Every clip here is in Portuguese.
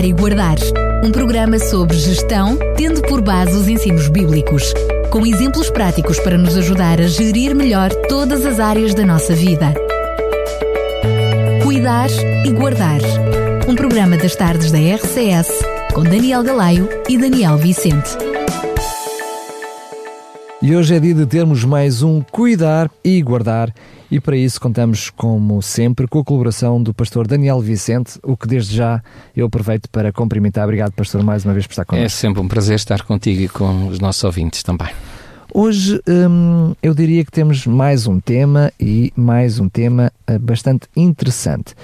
Cuidar e Guardar. Um programa sobre gestão, tendo por base os ensinos bíblicos, com exemplos práticos para nos ajudar a gerir melhor todas as áreas da nossa vida. Cuidar e Guardar. Um programa das tardes da RCS, com Daniel Galaio e Daniel Vicente. E hoje é dia de termos mais um Cuidar e Guardar e para isso contamos, como sempre, com a colaboração do pastor Daniel Vicente, o que desde já eu aproveito para cumprimentar. Obrigado, pastor, mais uma vez por estar connosco. É sempre um prazer estar contigo e com os nossos ouvintes também. Hoje hum, eu diria que temos mais um tema e mais um tema uh, bastante interessante.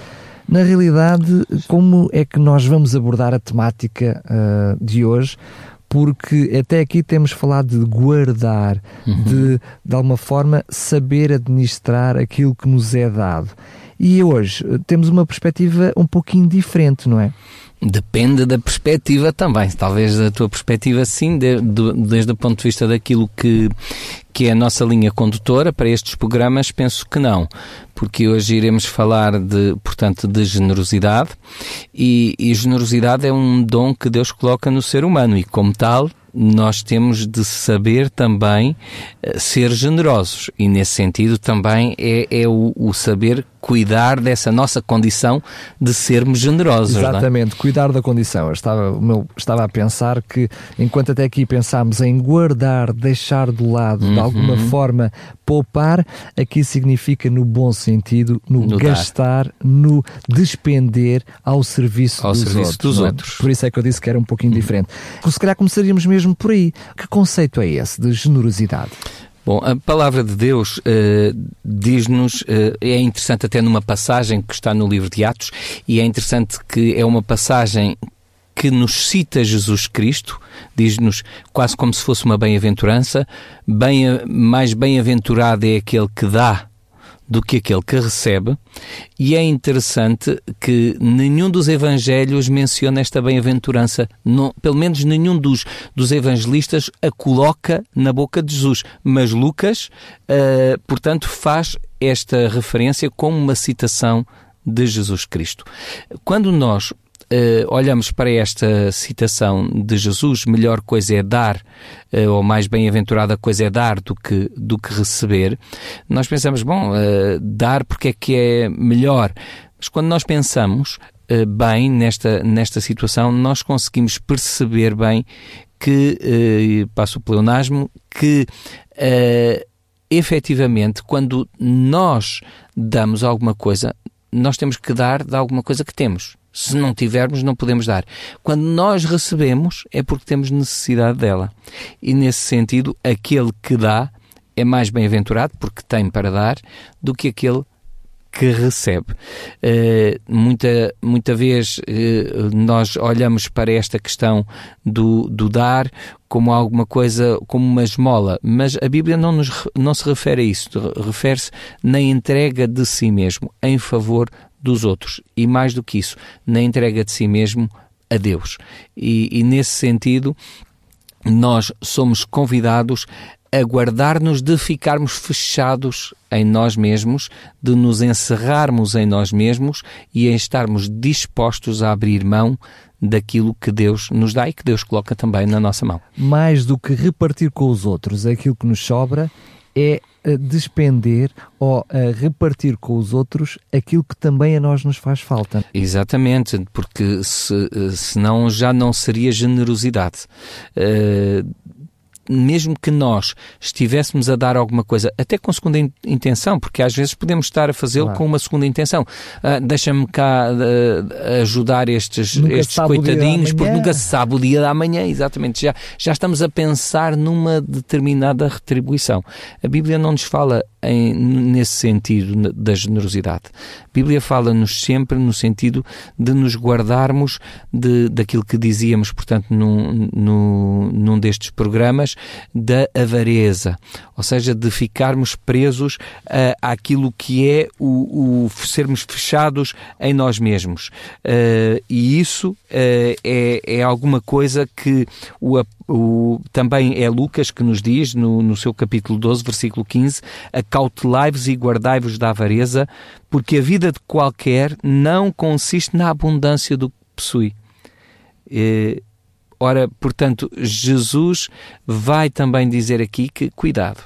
Na realidade, como é que nós vamos abordar a temática uh, de hoje? Porque até aqui temos falado de guardar, uhum. de, de alguma forma, saber administrar aquilo que nos é dado. E hoje temos uma perspectiva um pouquinho diferente, não é? Depende da perspectiva também. Talvez da tua perspectiva, sim, de, de, desde o ponto de vista daquilo que, que é a nossa linha condutora para estes programas, penso que não. Porque hoje iremos falar de, portanto, de generosidade e, e generosidade é um dom que Deus coloca no ser humano e, como tal, nós temos de saber também uh, ser generosos e nesse sentido também é, é o, o, saber cuidar dessa nossa condição de sermos generosos. É? Exatamente, é? cuidar da condição. Eu estava, meu, estava a pensar que enquanto até aqui pensámos em guardar, deixar de lado, uhum. de alguma forma poupar, aqui significa no bom sentido, no, no gastar, dar. no despender ao serviço, ao dos, serviço outros, dos é? outros. Por isso é que eu disse que era um pouquinho uhum. diferente. Se calhar começaríamos mesmo mesmo por aí. Que conceito é esse de generosidade? Bom, a palavra de Deus uh, diz-nos, uh, é interessante até numa passagem que está no livro de Atos, e é interessante que é uma passagem que nos cita Jesus Cristo, diz-nos quase como se fosse uma bem-aventurança, bem, mais bem-aventurado é aquele que dá do que aquele que recebe, e é interessante que nenhum dos evangelhos menciona esta bem-aventurança, pelo menos nenhum dos, dos evangelistas a coloca na boca de Jesus, mas Lucas, uh, portanto, faz esta referência como uma citação de Jesus Cristo. Quando nós Uh, olhamos para esta citação de Jesus, melhor coisa é dar, uh, ou mais bem-aventurada coisa é dar do que, do que receber, nós pensamos, bom, uh, dar porque é que é melhor. Mas quando nós pensamos bem nesta, nesta situação, nós conseguimos perceber bem que, passo o pleonasmo, que efetivamente, quando nós damos alguma coisa, nós temos que dar de alguma coisa que temos. Se não tivermos, não podemos dar. Quando nós recebemos, é porque temos necessidade dela. E nesse sentido, aquele que dá é mais bem-aventurado, porque tem para dar, do que aquele que recebe. Uh, muita, muita vez uh, nós olhamos para esta questão do, do dar como alguma coisa, como uma esmola, mas a Bíblia não, nos, não se refere a isso, refere-se na entrega de si mesmo, em favor dos outros e, mais do que isso, na entrega de si mesmo a Deus. E, e nesse sentido, nós somos convidados a guardar-nos de ficarmos fechados em nós mesmos, de nos encerrarmos em nós mesmos e em estarmos dispostos a abrir mão daquilo que Deus nos dá e que Deus coloca também na nossa mão. Mais do que repartir com os outros aquilo que nos sobra, é despender ou a repartir com os outros aquilo que também a nós nos faz falta. Exatamente, porque se, senão já não seria generosidade. Uh, mesmo que nós estivéssemos a dar alguma coisa, até com segunda intenção, porque às vezes podemos estar a fazê-lo claro. com uma segunda intenção. Uh, Deixa-me cá uh, ajudar estes, estes coitadinhos, porque nunca se sabe o dia da manhã, exatamente. Já, já estamos a pensar numa determinada retribuição. A Bíblia não nos fala em, nesse sentido da generosidade. A Bíblia fala-nos sempre no sentido de nos guardarmos de, daquilo que dizíamos, portanto, num, num, num destes programas, da avareza, ou seja, de ficarmos presos uh, àquilo que é o, o, sermos fechados em nós mesmos. Uh, e isso uh, é, é alguma coisa que o, o, também é Lucas que nos diz, no, no seu capítulo 12, versículo 15, acautelai-vos e guardai-vos da avareza, porque a vida de qualquer não consiste na abundância do que possui. Ora, portanto, Jesus vai também dizer aqui que, cuidado,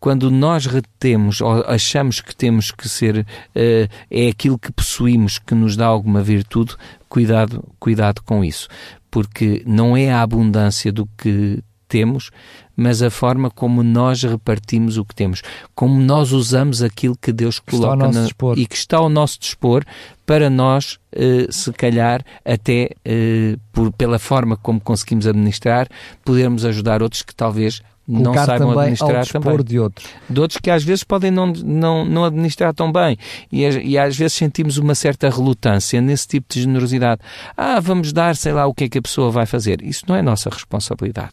quando nós retemos ou achamos que temos que ser, uh, é aquilo que possuímos que nos dá alguma virtude, cuidado, cuidado com isso, porque não é a abundância do que temos, mas a forma como nós repartimos o que temos, como nós usamos aquilo que Deus coloca na, e que está ao nosso dispor para nós, eh, se calhar, até eh, por, pela forma como conseguimos administrar, podermos ajudar outros que talvez não saibam administrar também. de outros. De outros que às vezes podem não, não, não administrar tão bem. E, e às vezes sentimos uma certa relutância nesse tipo de generosidade. Ah, vamos dar, sei lá, o que é que a pessoa vai fazer. Isso não é nossa responsabilidade.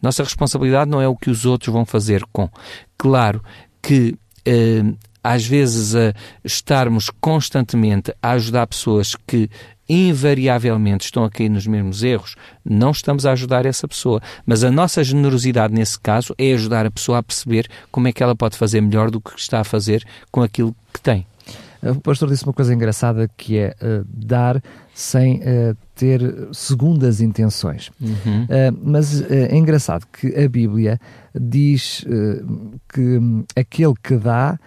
Nossa responsabilidade não é o que os outros vão fazer com. Claro que eh, às vezes a estarmos constantemente a ajudar pessoas que invariavelmente estão a cair nos mesmos erros, não estamos a ajudar essa pessoa. Mas a nossa generosidade nesse caso é ajudar a pessoa a perceber como é que ela pode fazer melhor do que está a fazer com aquilo que tem. O pastor disse uma coisa engraçada que é uh, dar sem uh, ter segundas intenções. Uhum. Uh, mas é engraçado que a Bíblia diz que aquele que dá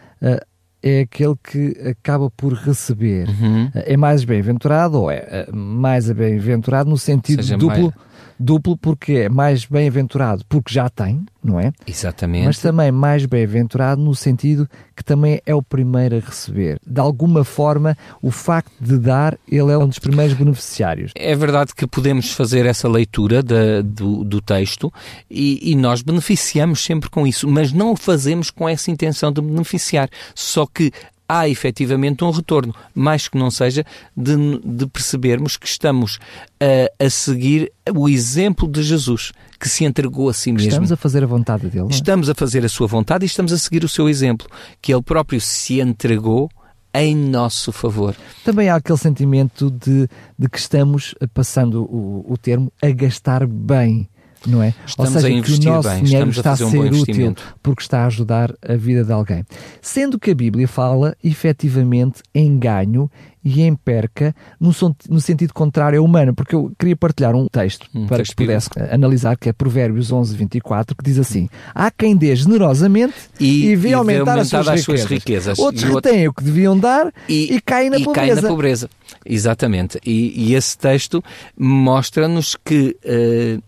é aquele que acaba por receber. Uhum. É mais bem-aventurado ou é mais bem-aventurado no sentido Seja duplo. Mais Duplo porque é mais bem-aventurado porque já tem, não é? Exatamente. Mas também mais bem-aventurado no sentido que também é o primeiro a receber. De alguma forma, o facto de dar, ele é um dos primeiros beneficiários. É verdade que podemos fazer essa leitura do, do texto e, e nós beneficiamos sempre com isso, mas não o fazemos com essa intenção de beneficiar. Só que há efetivamente um retorno, mais que não seja de, de percebermos que estamos a, a, seguir o exemplo de Jesus, que se entregou a si mesmo. Estamos a fazer a vontade dele. É? Estamos a fazer a sua vontade e estamos a seguir o seu exemplo, que ele próprio se entregou em nosso favor. Também há aquele sentimento de, de que estamos, passando o, o termo, a gastar bem não é? Estamos Ou seja, a investir que o nosso bem, dinheiro está a, a ser útil porque está a ajudar a vida de alguém. Sendo que a Bíblia fala efetivamente em ganho e em perca no, no sentido contrário ao humano, porque eu queria partilhar um texto um para texto que pudesse analisar, que é Provérbios 11, 24, que diz assim, há quem dê generosamente e, e vê aumentar, as, suas, as riquezas. riquezas. Outros retêm o que deviam dar e, e caem na e pobreza. Caem na pobreza. Exatamente. E, e esse texto mostra-nos que uh,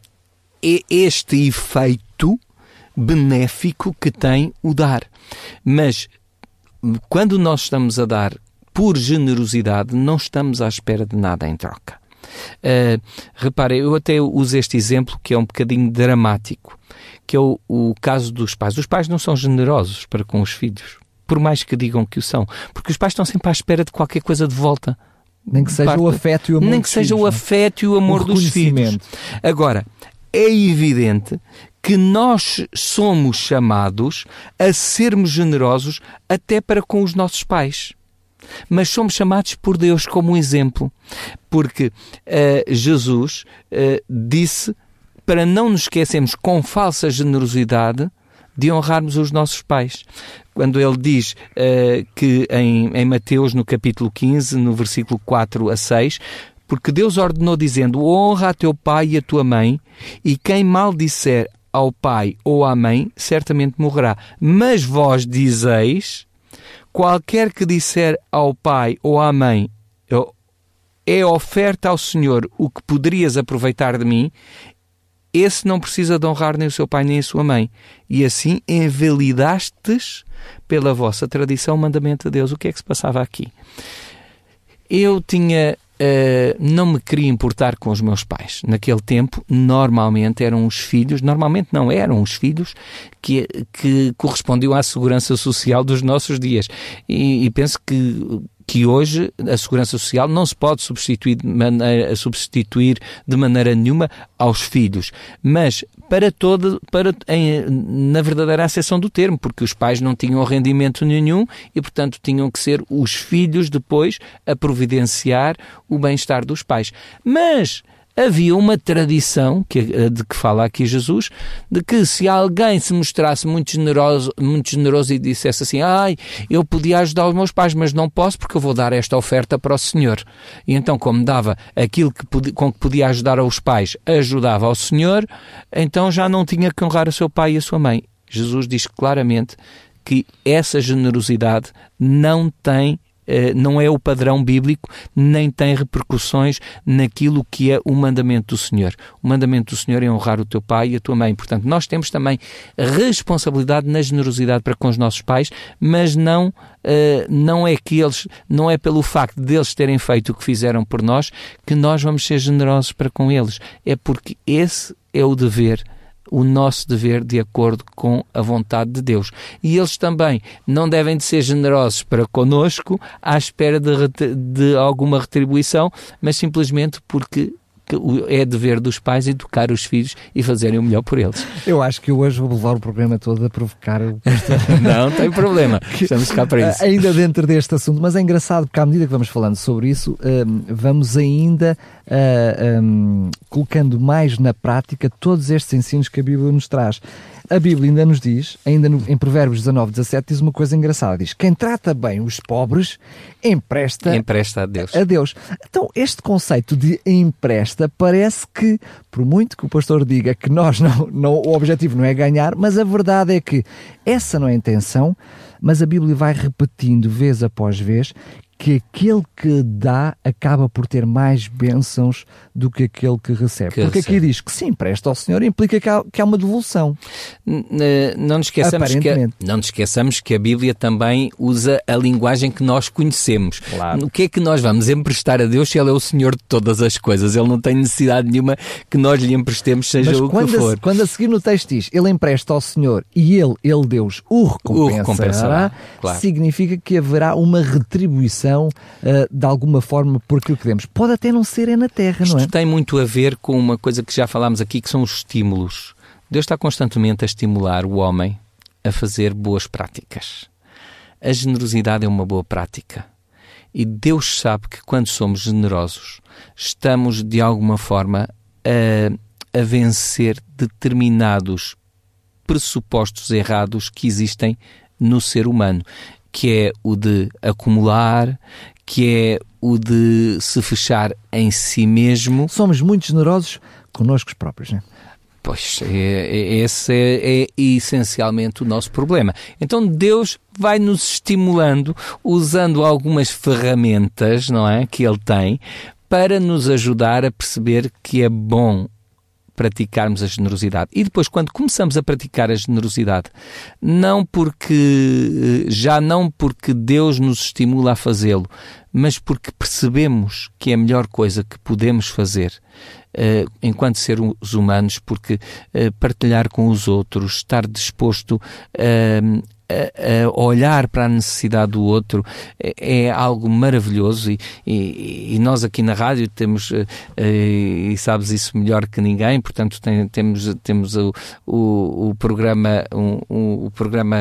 este efeito benéfico que tem o dar. Mas quando nós estamos a dar por generosidade, não estamos à espera de nada em troca. Uh, repare, eu até uso este exemplo que é um bocadinho dramático, que é o, o caso dos pais. Os pais não são generosos para com os filhos, por mais que digam que o são, porque os pais estão sempre à espera de qualquer coisa de volta. Nem que seja parte, o afeto e o amor Nem que seja filhos, o afeto e o amor o dos filhos. Agora, é evidente que nós somos chamados a sermos generosos até para com os nossos pais. Mas somos chamados por Deus como um exemplo, porque uh, Jesus uh, disse para não nos esquecermos com falsa generosidade de honrarmos os nossos pais. Quando ele diz uh, que em, em Mateus, no capítulo 15, no versículo 4 a 6, porque Deus ordenou dizendo: Honra a teu pai e a tua mãe, e quem mal disser ao pai ou à mãe, certamente morrerá. Mas vós dizeis: qualquer que disser ao pai ou à mãe, é oferta ao Senhor o que poderias aproveitar de mim, esse não precisa de honrar nem o seu pai nem a sua mãe. E assim invalidastes pela vossa tradição o mandamento de Deus. O que é que se passava aqui? Eu tinha Uh, não me queria importar com os meus pais. Naquele tempo, normalmente eram os filhos, normalmente não eram os filhos que, que correspondiam à segurança social dos nossos dias. E, e penso que que hoje a segurança social não se pode substituir de maneira, substituir de maneira nenhuma aos filhos, mas para toda, para, em, na verdadeira acessão do termo, porque os pais não tinham rendimento nenhum e, portanto, tinham que ser os filhos depois a providenciar o bem-estar dos pais. Mas havia uma tradição que, eh, de que fala aqui Jesus, de que se alguém se mostrasse muito generoso, muito generoso e dissesse assim, ai, eu podia ajudar os meus pais, mas não posso porque eu vou dar esta oferta para o Senhor. E então, como dava aquilo que podia, com que podia ajudar aos pais, ajudava ao Senhor, então já não tinha que honrar o seu pai e a sua mãe. Jesus diz claramente que essa generosidade não tem não é o padrão bíblico, nem tem repercussões naquilo que é o mandamento do Senhor. O mandamento do Senhor é honrar o teu pai e a tua mãe. Portanto, nós temos também responsabilidade na generosidade para com os nossos pais, mas não, eh, não é que eles, não é pelo facto deles terem feito o que fizeram por nós que nós vamos ser generosos para com eles. É porque esse é o dever o nosso dever de acordo com a vontade de Deus. E eles também não devem de ser generosos para conosco à espera de, de alguma retribuição, mas simplesmente porque é dever dos pais educar os filhos e fazerem o melhor por eles. Eu acho que hoje vou levar o programa todo a provocar o Não, tem problema. Estamos cá para isso. Ainda dentro deste assunto, mas é engraçado porque à medida que vamos falando sobre isso, hum, vamos ainda uh, um, colocando mais na prática todos estes ensinos que a Bíblia nos traz. A Bíblia ainda nos diz, ainda no, em Provérbios 19, 17, diz uma coisa engraçada: diz quem trata bem os pobres empresta, empresta a Deus. a Deus. Então, este conceito de empresta parece que, por muito que o pastor diga que nós não, não, o objetivo não é ganhar, mas a verdade é que essa não é a intenção, mas a Bíblia vai repetindo vez após vez que aquele que dá acaba por ter mais bênçãos do que aquele que recebe. Que Porque recebe. aqui diz que sim, presta ao Senhor implica que há, que há uma devolução. Não nos, esqueçamos que a, não nos esqueçamos que a Bíblia também usa a linguagem que nós conhecemos. Claro. O que é que nós vamos emprestar a Deus se Ele é o Senhor de todas as coisas? Ele não tem necessidade nenhuma que nós lhe emprestemos, seja Mas o que for. A, quando a seguir no texto diz, Ele empresta ao Senhor e Ele, Ele Deus, o recompensará, o recompensará claro. significa que haverá uma retribuição uh, de alguma forma por aquilo que demos. Pode até não ser é na Terra, Isto não é? Isto tem muito a ver com uma coisa que já falámos aqui, que são os estímulos. Deus está constantemente a estimular o homem a fazer boas práticas. A generosidade é uma boa prática. E Deus sabe que quando somos generosos, estamos de alguma forma a, a vencer determinados pressupostos errados que existem no ser humano que é o de acumular, que é o de se fechar em si mesmo. Somos muito generosos connosco próprios, não é? Pois, é, é, esse é, é, essencialmente o nosso problema. Então Deus vai nos estimulando, usando algumas ferramentas, não é, que Ele tem, para nos ajudar a perceber que é bom praticarmos a generosidade. E depois, quando começamos a praticar a generosidade, não porque, já não porque Deus nos estimula a fazê-lo, mas porque percebemos que é a melhor coisa que podemos fazer uh, enquanto seres humanos, porque uh, partilhar com os outros, estar disposto uh, a, olhar para a necessidade do outro é, é algo maravilhoso e, e, e, nós aqui na rádio temos e sabes isso melhor que ninguém portanto tem, temos temos o, o, o programa um, um, o programa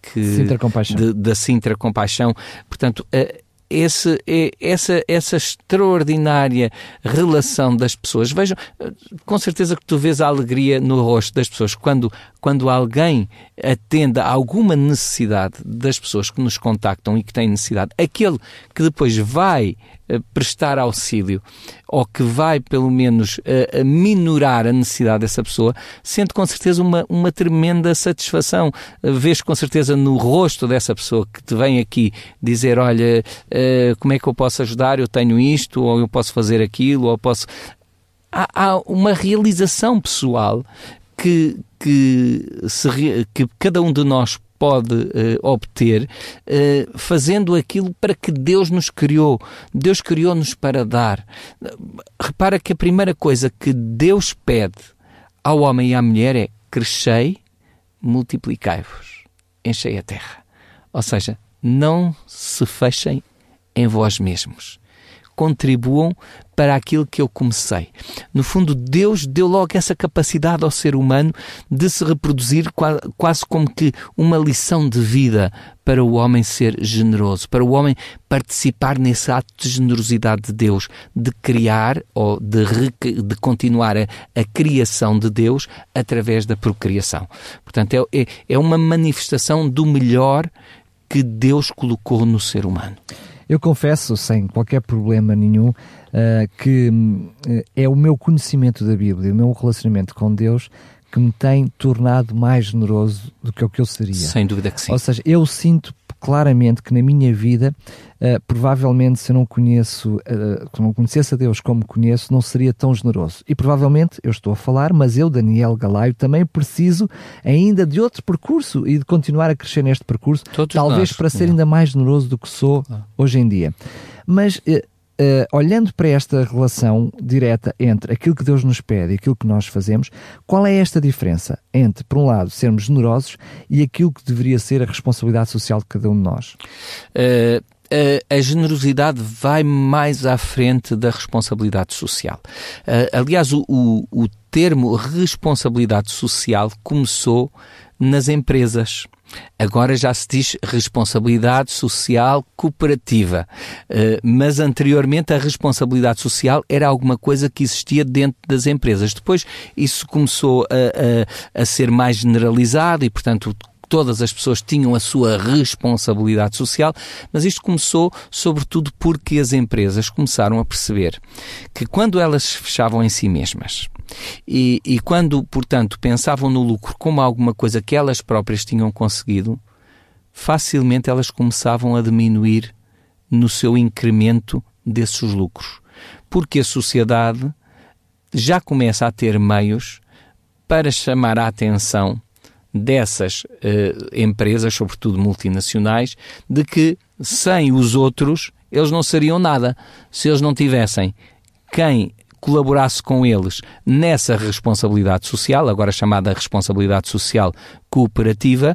que Sintra Compaixão. De, da Sintra Compaixão portanto esse, essa, essa extraordinária relação das pessoas. Vejam, com certeza que tu vês a alegria no rosto das pessoas quando, quando alguém atende a alguma necessidade das pessoas que nos contactam e que têm necessidade. Aquele que depois vai eh, prestar auxílio ou que vai, pelo menos, uh, minorar a necessidade dessa pessoa, sente com certeza uma, uma tremenda satisfação. Uh, vês com certeza no rosto dessa pessoa que te vem aqui dizer: Olha, como é que eu posso ajudar? Eu tenho isto, ou eu posso fazer aquilo, ou posso. Há, há uma realização pessoal que, que, se, que cada um de nós pode uh, obter uh, fazendo aquilo para que Deus nos criou. Deus criou-nos para dar. Repara que a primeira coisa que Deus pede ao homem e à mulher é crescei, multiplicai-vos, enchei a terra. Ou seja, não se fechem em vós mesmos. Contribuam para aquilo que eu comecei. No fundo, Deus deu logo essa capacidade ao ser humano de se reproduzir quase como que uma lição de vida para o homem ser generoso, para o homem participar nesse ato de generosidade de Deus, de criar ou de, de continuar a, a, criação de Deus através da procriação. Portanto, é, é, é uma manifestação do melhor que Deus colocou no ser humano. Eu confesso, sem qualquer problema nenhum, uh, que uh, é o meu conhecimento da Bíblia, o meu relacionamento com Deus que me tem tornado mais generoso do que o que eu seria. Sem dúvida que sim. Ou seja, eu sinto claramente que na minha vida, uh, provavelmente se eu não conheço, uh, se não conhecesse a Deus como conheço, não seria tão generoso. E provavelmente eu estou a falar, mas eu, Daniel Galaio, também preciso ainda de outro percurso e de continuar a crescer neste percurso, Todos talvez nós. para ser ainda mais generoso do que sou ah. hoje em dia. Mas uh, olhando para esta relação direta entre aquilo que Deus nos pede e aquilo que nós fazemos, qual é esta diferença entre, por um lado, sermos generosos e aquilo que deveria ser a responsabilidade social de cada um de nós? Uh, a generosidade vai mais à frente da responsabilidade social. Aliás, o, o, o termo responsabilidade social começou nas empresas. Agora já se diz responsabilidade social cooperativa, uh, mas anteriormente a responsabilidade social era alguma coisa que existia dentro das empresas. Depois isso começou a, a, a ser mais generalizado e, portanto, todas as pessoas tinham a sua responsabilidade social, mas isto começou sobretudo porque as empresas começaram a perceber que quando elas se fechavam em si mesmas e, e quando, portanto, pensavam no lucro como alguma coisa que elas próprias tinham conseguido, facilmente elas começavam a diminuir no seu incremento desses lucros. Porque a sociedade já começa a ter meios para chamar a atenção dessas uh, empresas, sobretudo multinacionais, de que sem os outros eles não seriam nada. Se eles não tivessem quem colaborasse com eles nessa responsabilidade social, agora chamada responsabilidade social cooperativa,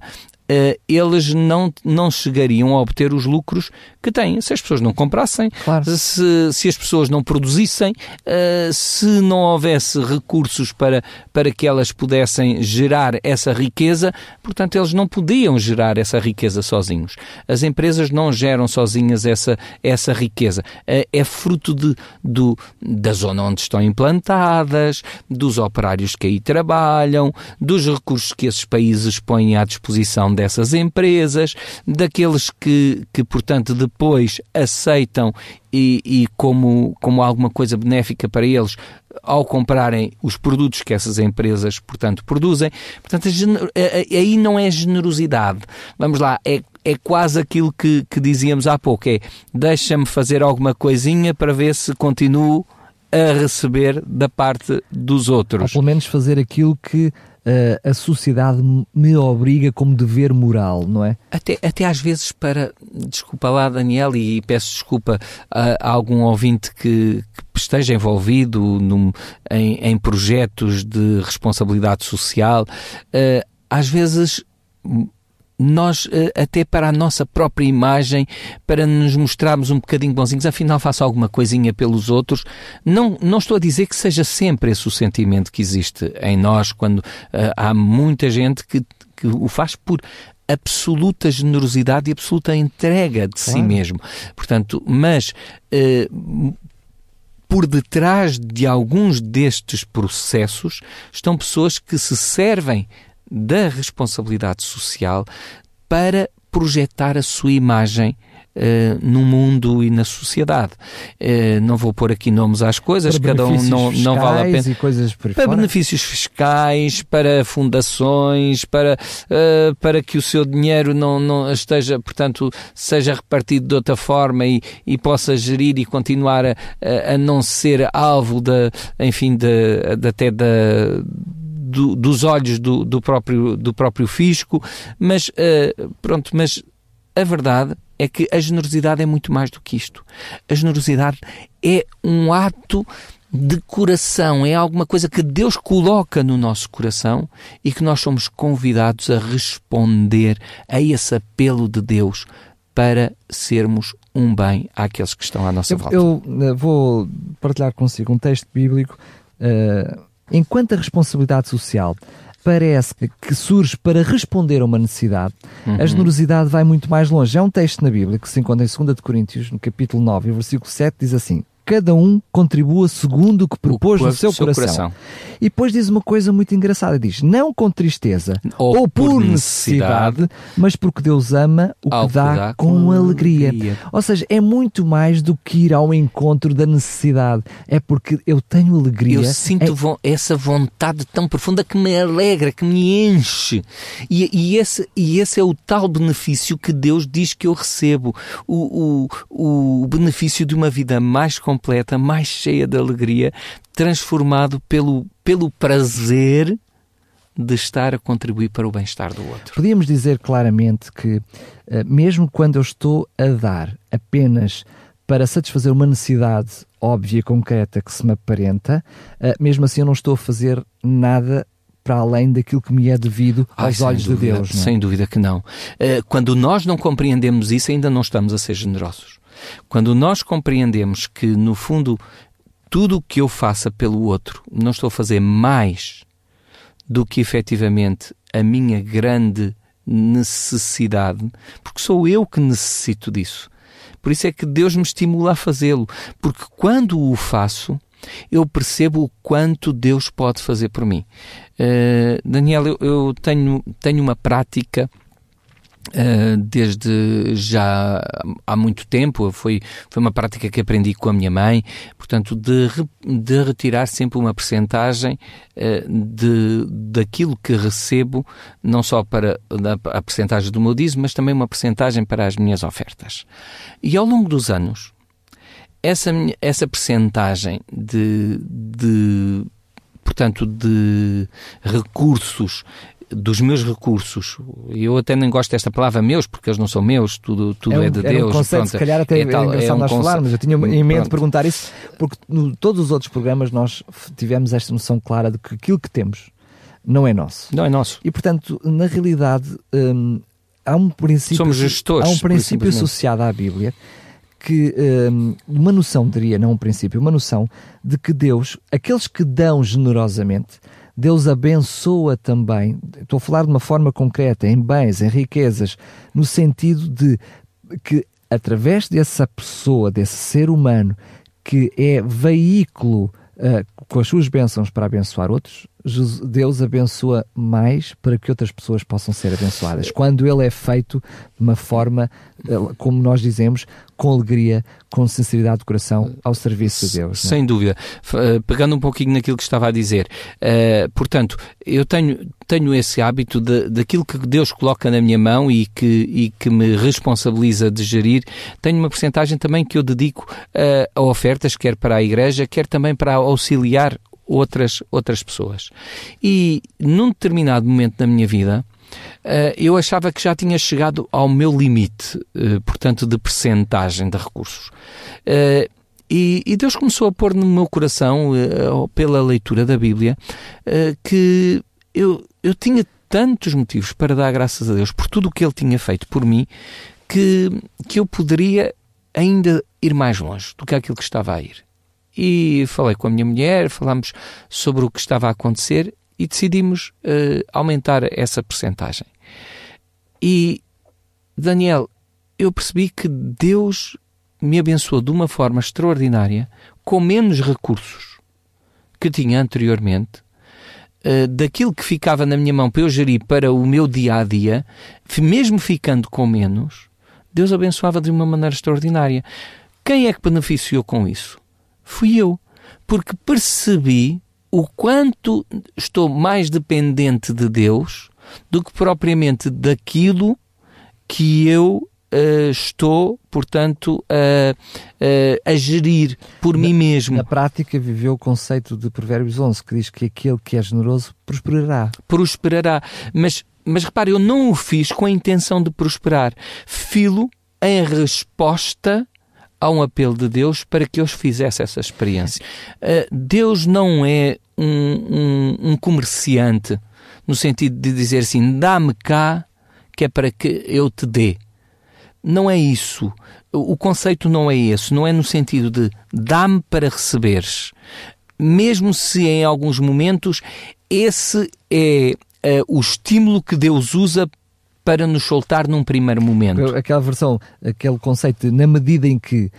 eles não, não chegariam a obter os lucros que têm. Se as pessoas não comprassem, claro. se, se as pessoas não produzissem, uh, se não houvesse recursos para, para que elas pudessem gerar essa riqueza, portanto, eles não podiam gerar essa riqueza sozinhos. As empresas não geram sozinhas essa, essa riqueza. Uh, é fruto de, do, da zona onde estão implantadas, dos operários que aí trabalham, dos recursos que esses países põem à disposição dessas empresas, daqueles que, que portanto, depois aceitam e, e, como, como alguma coisa benéfica para eles ao comprarem os produtos que essas empresas, portanto, produzem. Portanto, aí não é generosidade. Vamos lá, é, é quase aquilo que, que dizíamos há pouco, é deixa-me fazer alguma coisinha para ver se continuo a receber da parte dos outros. Ou pelo menos fazer aquilo que a sociedade me obriga como dever moral, não é? Até, até às vezes para, desculpa lá Daniel e peço desculpa a, a algum ouvinte que, que esteja envolvido num, em, em, projetos de responsabilidade social, uh, às vezes nós, eh, até para a nossa própria imagem, para nos mostrarmos um bocadinho bonzinhos, afinal faço alguma coisinha pelos outros. Não, não estou a dizer que seja sempre esse o sentimento que existe em nós, quando uh, há muita gente que, que o faz por absoluta generosidade e absoluta entrega de claro. si mesmo. Portanto, mas uh, por detrás de alguns destes processos estão pessoas que se servem da responsabilidade social para projetar a sua imagem Uh, no mundo e na sociedade. Uh, não vou pôr aqui nomes às coisas, para cada um não, não vale a pena. Para fora. benefícios fiscais, para fundações, para, uh, para que o seu dinheiro não, não esteja, portanto, seja repartido de outra forma e, e possa gerir e continuar a, a, a não ser alvo da, enfim, de, de até da do, dos olhos do, do, próprio, do próprio fisco, mas uh, pronto, mas a verdade é que a generosidade é muito mais do que isto. A generosidade é um ato de coração, é alguma coisa que Deus coloca no nosso coração e que nós somos convidados a responder a esse apelo de Deus para sermos um bem àqueles que estão à nossa eu, volta. Eu uh, vou partilhar consigo um texto bíblico. Uh, enquanto a responsabilidade social parece que surge para responder a uma necessidade, uhum. a generosidade vai muito mais longe. É um texto na Bíblia que se encontra em 2 Coríntios, no capítulo 9, versículo 7, diz assim: cada um contribua segundo o que propôs o no seu, seu coração. coração. E depois diz uma coisa muito engraçada: diz, não com tristeza ou, ou por necessidade, necessidade, mas porque Deus ama o que dá, dá, com, com alegria. alegria. Ou seja, é muito mais do que ir ao encontro da necessidade. É porque eu tenho alegria. Eu sinto é... essa vontade tão profunda que me alegra, que me enche. E, e, esse, e esse é o tal benefício que Deus diz que eu recebo: o, o, o benefício de uma vida mais completa completa, mais cheia de alegria, transformado pelo, pelo prazer de estar a contribuir para o bem-estar do outro. Podíamos dizer claramente que, eh, mesmo quando eu estou a dar apenas para satisfazer uma necessidade óbvia e concreta que se me aparenta, eh, mesmo assim eu não estou a fazer nada para além daquilo que me é devido aos Ai, olhos dúvida, de Deus. É? Sem dúvida que não. Eh, quando nós não compreendemos isso, ainda não estamos a ser generosos. Quando nós compreendemos que, no fundo, tudo o que eu faça pelo outro, não estou a fazer mais do que efetivamente a minha grande necessidade, porque sou eu que necessito disso. Por isso é que Deus me estimula a fazê-lo, porque quando o faço, eu percebo o quanto Deus pode fazer por mim. Uh, Daniel, eu, eu, tenho, tenho uma prática desde já há muito tempo, foi, foi uma prática que aprendi com a minha mãe, portanto, de, de retirar sempre uma percentagem uh, de, daquilo que recebo, não só para a percentagem do meu dízimo, mas também uma percentagem para as minhas ofertas. E ao longo dos anos, essa, essa percentagem de, de portanto, de recursos dos meus recursos, eu até nem gosto desta palavra meus, porque eles não são meus, tudo, tudo é, um, é de Deus. Um conceito, pronto, se calhar até é, tal, é é um nós falarmos, eu tinha em mente pronto. perguntar isso, porque no todos os outros programas nós tivemos esta noção clara de que aquilo que temos não é nosso. Não é nosso. E portanto, na realidade, hum, há um princípio, Somos gestores, há um princípio associado à Bíblia que um, uma noção, diria, não um princípio, uma noção de que Deus, aqueles que dão generosamente, Deus abençoa também, estou a falar de uma forma concreta, em bens, em riquezas, no sentido de que através dessa pessoa, desse ser humano, que é veículo uh, com as suas bênçãos para abençoar outros, Deus abençoa mais para que outras pessoas possam ser abençoadas. Quando ele é feito de uma forma, eh, como nós dizemos, com alegria, com sinceridade de coração, ao serviço de Deus. É? Sem dúvida. Eh, pegando um pouquinho naquilo que estava a dizer, uh, portanto, eu tenho, tenho esse hábito de, daquilo que Deus coloca na minha mão e que, e que me responsabiliza de gerir, tenho uma porcentagem também que eu dedico uh, a ofertas, quer para a igreja, quer também para auxiliar outras, outras pessoas. E num determinado momento da minha vida, uh, eu achava que já tinha chegado ao meu limite, uh, portanto, de percentagem de recursos. Uh, e, e, Deus começou a pôr no meu coração, pela leitura da Bíblia, que eu, eu tinha tantos motivos para dar graças a Deus por tudo o que Ele tinha feito por mim, que, que eu poderia ainda ir mais longe do que aquilo que estava a ir e falei com a minha mulher, falámos sobre o que estava a acontecer e decidimos uh, aumentar essa percentagem. E, Daniel, eu percebi que Deus me abençoou de uma forma extraordinária, com menos recursos que tinha anteriormente, uh, daquilo que ficava na minha mão para eu gerir para o meu dia a dia, mesmo ficando com menos, Deus abençoava de uma maneira extraordinária. Quem é que beneficiou com isso? Fui eu. Porque percebi o quanto estou mais dependente de Deus do que propriamente daquilo que eu uh, estou, portanto, a, uh, a gerir por na, mim mesmo. Na prática, viveu o conceito de Provérbios 11, que diz que aquele que é generoso prosperará. Prosperará. Mas, mas repare, eu não o fiz com a intenção de prosperar. Filo em resposta há um apelo de Deus para que eles fizessem essa experiência. Uh, Deus não é um, um, um, comerciante no sentido de dizer assim: dá-me cá, que é para que eu te dê. não é isso. O conceito não é esse, não é no sentido de dá-me para receberes. Mesmo se em alguns momentos esse é uh, o estímulo que Deus usa para nos soltar num primeiro momento. Aquela versão, aquele conceito de, na medida em que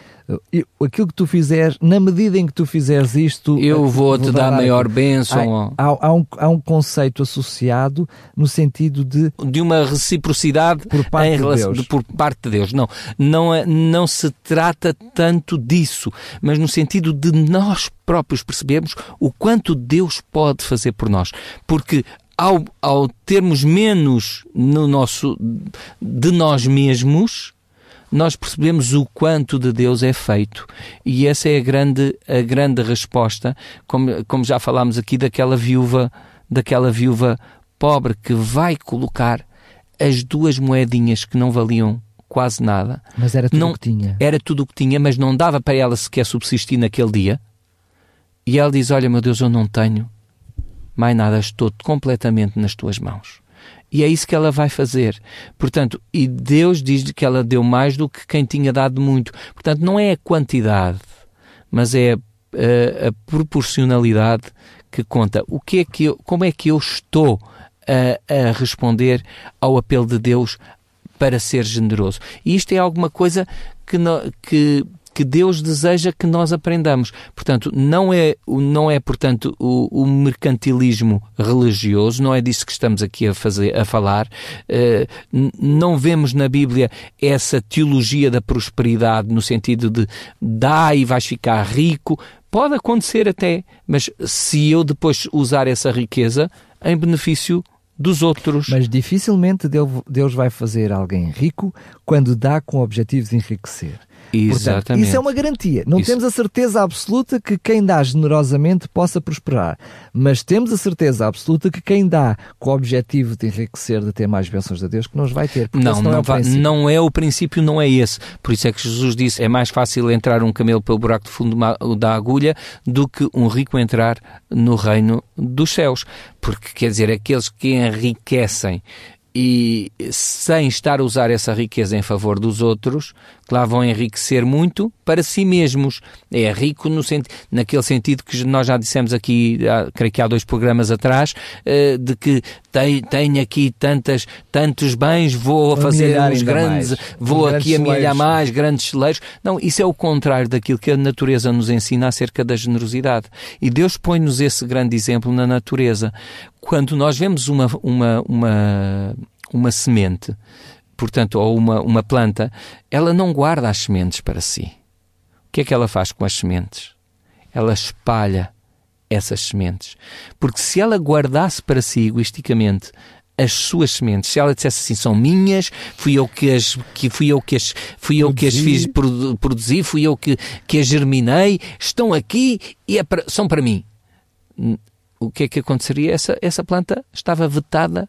eu, aquilo que tu fizeres, na medida em que tu fizeres isto, eu vou-te vou dar, dar maior bênção. Há, há, há, um, há um conceito associado no sentido de de uma reciprocidade por parte, de relação, Deus. por parte de Deus. Não, não, é, não se trata tanto disso, mas no sentido de nós próprios percebermos o quanto Deus pode fazer por nós, porque ao, ao termos menos no nosso de nós mesmos, nós percebemos o quanto de Deus é feito. E essa é a grande, a grande resposta, como, como já falámos aqui, daquela viúva, daquela viúva pobre que vai colocar as duas moedinhas que não valiam quase nada. Mas era tudo o que tinha. Era tudo o que tinha, mas não dava para ela sequer subsistir naquele dia. E ela diz: Olha, meu Deus, eu não tenho mais nada, estou completamente nas tuas mãos. E é isso que ela vai fazer. Portanto, e Deus diz que ela deu mais do que quem tinha dado muito. Portanto, não é a quantidade, mas é a, a, a proporcionalidade que conta. O que é que eu, como é que eu estou a, a responder ao apelo de Deus para ser generoso? E isto é alguma coisa que, no, que que Deus deseja que nós aprendamos. Portanto, não é, não é portanto, o, o mercantilismo religioso, não é disso que estamos aqui a, fazer, a falar. Uh, não vemos na Bíblia essa teologia da prosperidade no sentido de dá e vais ficar rico. Pode acontecer até, mas se eu depois usar essa riqueza em benefício dos outros. Mas dificilmente Deus vai fazer alguém rico quando dá com o objetivo de enriquecer. Exatamente. Portanto, isso é uma garantia. Não isso. temos a certeza absoluta que quem dá generosamente possa prosperar, mas temos a certeza absoluta que quem dá com o objetivo de enriquecer, de ter mais bênçãos de Deus, que nos vai ter. Não, não, não, é vai, não, é o princípio, não é esse. Por isso é que Jesus disse: é mais fácil entrar um camelo pelo buraco de fundo da agulha do que um rico entrar no reino dos céus. Porque quer dizer, aqueles que enriquecem e sem estar a usar essa riqueza em favor dos outros, que lá vão enriquecer muito para si mesmos. É rico no senti naquele sentido que nós já dissemos aqui, há, creio que há dois programas atrás, uh, de que tenho, tenho aqui tantas, tantos bens, vou fazer uns grandes, mais. vou aqui amelhar mais, grandes celeiros. Não, isso é o contrário daquilo que a natureza nos ensina acerca da generosidade. E Deus põe-nos esse grande exemplo na natureza. Quando nós vemos uma, uma, uma, uma semente, portanto, ou uma, uma planta, ela não guarda as sementes para si. O que é que ela faz com as sementes? Ela espalha essas sementes. Porque se ela guardasse para si egoisticamente as suas sementes, se ela dissesse assim, são minhas, fui eu que as, que fui eu que as, fui eu que as fiz produzir, fui eu que, que as germinei, estão aqui e é para, são para mim. O que é que aconteceria? Essa, essa planta estava vetada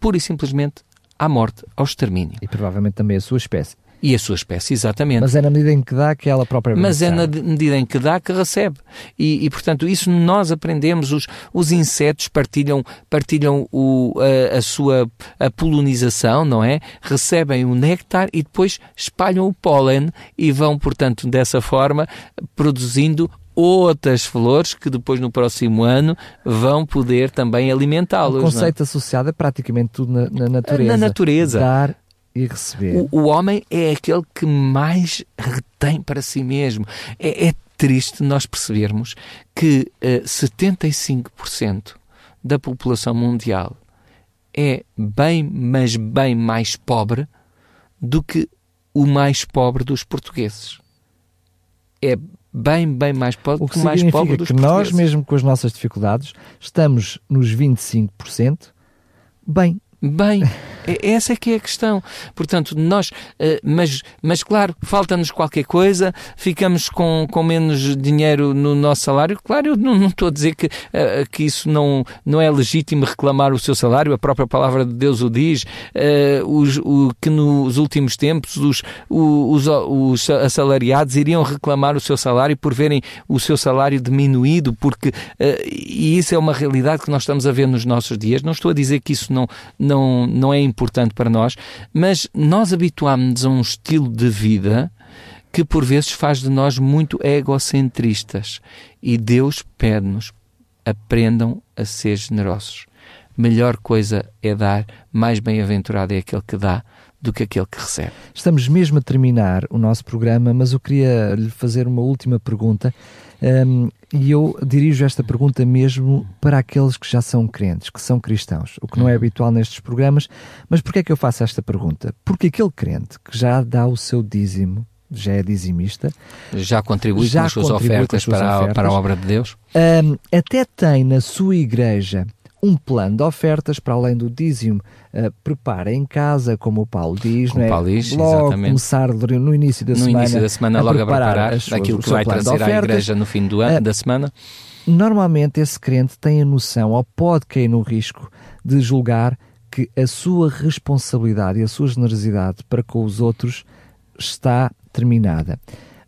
pura e simplesmente à morte, ao extermínio. E provavelmente também a sua espécie. E a sua espécie, exatamente. Mas é na medida em que dá que ela própria Mas é na medida em que dá que recebe. E, e portanto, isso nós aprendemos. Os, os insetos partilham, partilham o, a, a, sua a polinização, não é? Recebem o néctar e depois espalham o pólen e vão, portanto, dessa forma, produzindo outras flores que depois no próximo ano vão poder também alimentá-los. O conceito associado é praticamente tudo na, na natureza. Na natureza. Dar e receber. O, o, homem é aquele que mais retém para si mesmo. É, é triste nós percebermos que uh, eh, 75% da população mundial é bem, mas bem mais pobre do que o mais pobre dos portugueses. É bem, bem mais pobre o que, mais pobre dos que nós, mesmo com as nossas dificuldades, estamos nos 25% bem bem. É, essa é que é a questão. Portanto, nós, eh, mas, mas claro, falta-nos qualquer coisa, ficamos com, com menos dinheiro no nosso salário. Claro, eu não, não estou a dizer que, eh, que isso não, não é legítimo reclamar o seu salário, a própria palavra de Deus o diz, eh, os, o, que nos últimos tempos os, os, os assalariados iriam reclamar o seu salário por verem o seu salário diminuído, porque, e isso é uma realidade que nós estamos a ver nos nossos dias. Não estou a dizer que isso não, não, não é importante para nós, mas nós habituámos-nos a um estilo de vida que por vezes faz de nós muito egocentristas. E Deus pede-nos: aprendam a ser generosos. Melhor coisa é dar, mais bem-aventurado é aquele que dá do que aquele que recebe. Estamos mesmo a terminar o nosso programa, mas eu queria lhe fazer uma última pergunta. Um, e eu dirijo esta pergunta mesmo para aqueles que já são crentes, que são cristãos, o que não é uhum. habitual nestes programas. Mas porquê é que eu faço esta pergunta? Porque aquele crente que já dá o seu dízimo, já é dizimista, já contribui já com as suas ofertas, suas para, ofertas, para a obra de Deus, um, até tem na sua igreja um plano de ofertas para além do dízimo. Uh, prepara em casa, como o Paulo diz, como não é? Paulo diz, logo exatamente. começar no início da no semana. No início da semana, a logo preparar a preparar suas, aquilo que vai trazer à igreja no fim do ano, uh, da semana. Normalmente esse crente tem a noção, ou pode cair no risco, de julgar que a sua responsabilidade e a sua generosidade para com os outros está terminada.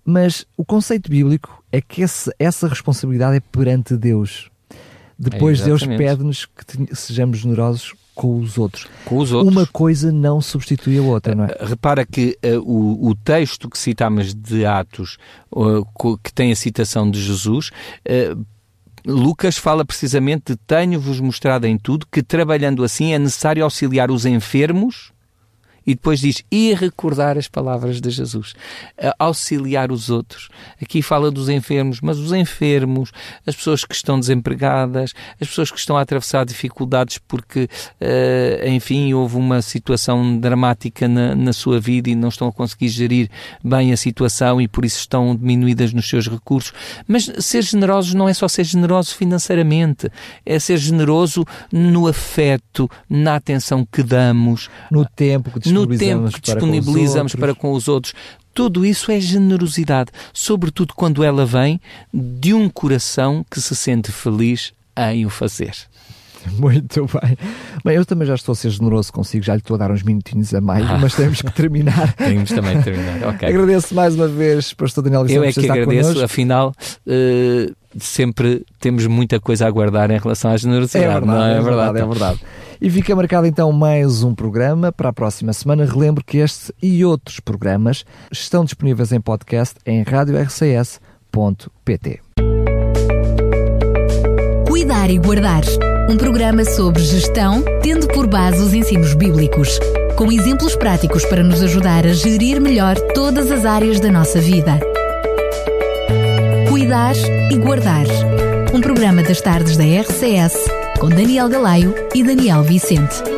Mas o conceito bíblico é que esse, essa responsabilidade é perante Deus. Depois é Deus pede-nos que sejamos generosos com os outros. Com os outros. Uma coisa não substitui a outra, não é? Eh, repara que uh, o, o, texto que citamos de Atos, uh, que tem a citação de Jesus, uh, Lucas fala precisamente de tenho-vos mostrado em tudo que trabalhando assim é necessário auxiliar os enfermos e depois diz, e recordar as palavras de Jesus, auxiliar os outros. Aqui fala dos enfermos, mas os enfermos, as pessoas que estão desempregadas, as pessoas que estão a atravessar dificuldades porque, uh, enfim, houve uma situação dramática na, na sua vida e não estão a conseguir gerir bem a situação e por isso estão diminuídas nos seus recursos. Mas ser generosos não é só ser generoso financeiramente, é ser generoso no afeto, na atenção que damos, no tempo que no tempo que disponibilizamos para com os outros. Tudo isso é generosidade, sobretudo quando ela vem de um coração que se sente feliz em o fazer. Muito bem. Bem, eu também já estou a ser generoso consigo, já lhe estou a dar uns minutinhos a mais, ah. mas temos que terminar. temos também que terminar, ok. Agradeço mais uma vez, Pastor Daniel Vicente, Eu é que agradeço, connosco. afinal, uh, sempre temos muita coisa a guardar em relação à generosidade. É verdade, não é, é verdade, é verdade. E fica marcado então mais um programa para a próxima semana. Relembro que este e outros programas estão disponíveis em podcast em radiorcs.pt. Cuidar e Guardar um programa sobre gestão, tendo por base os ensinos bíblicos, com exemplos práticos para nos ajudar a gerir melhor todas as áreas da nossa vida. Cuidar e Guardar um programa das tardes da RCS com Daniel Galaio e Daniel Vicente.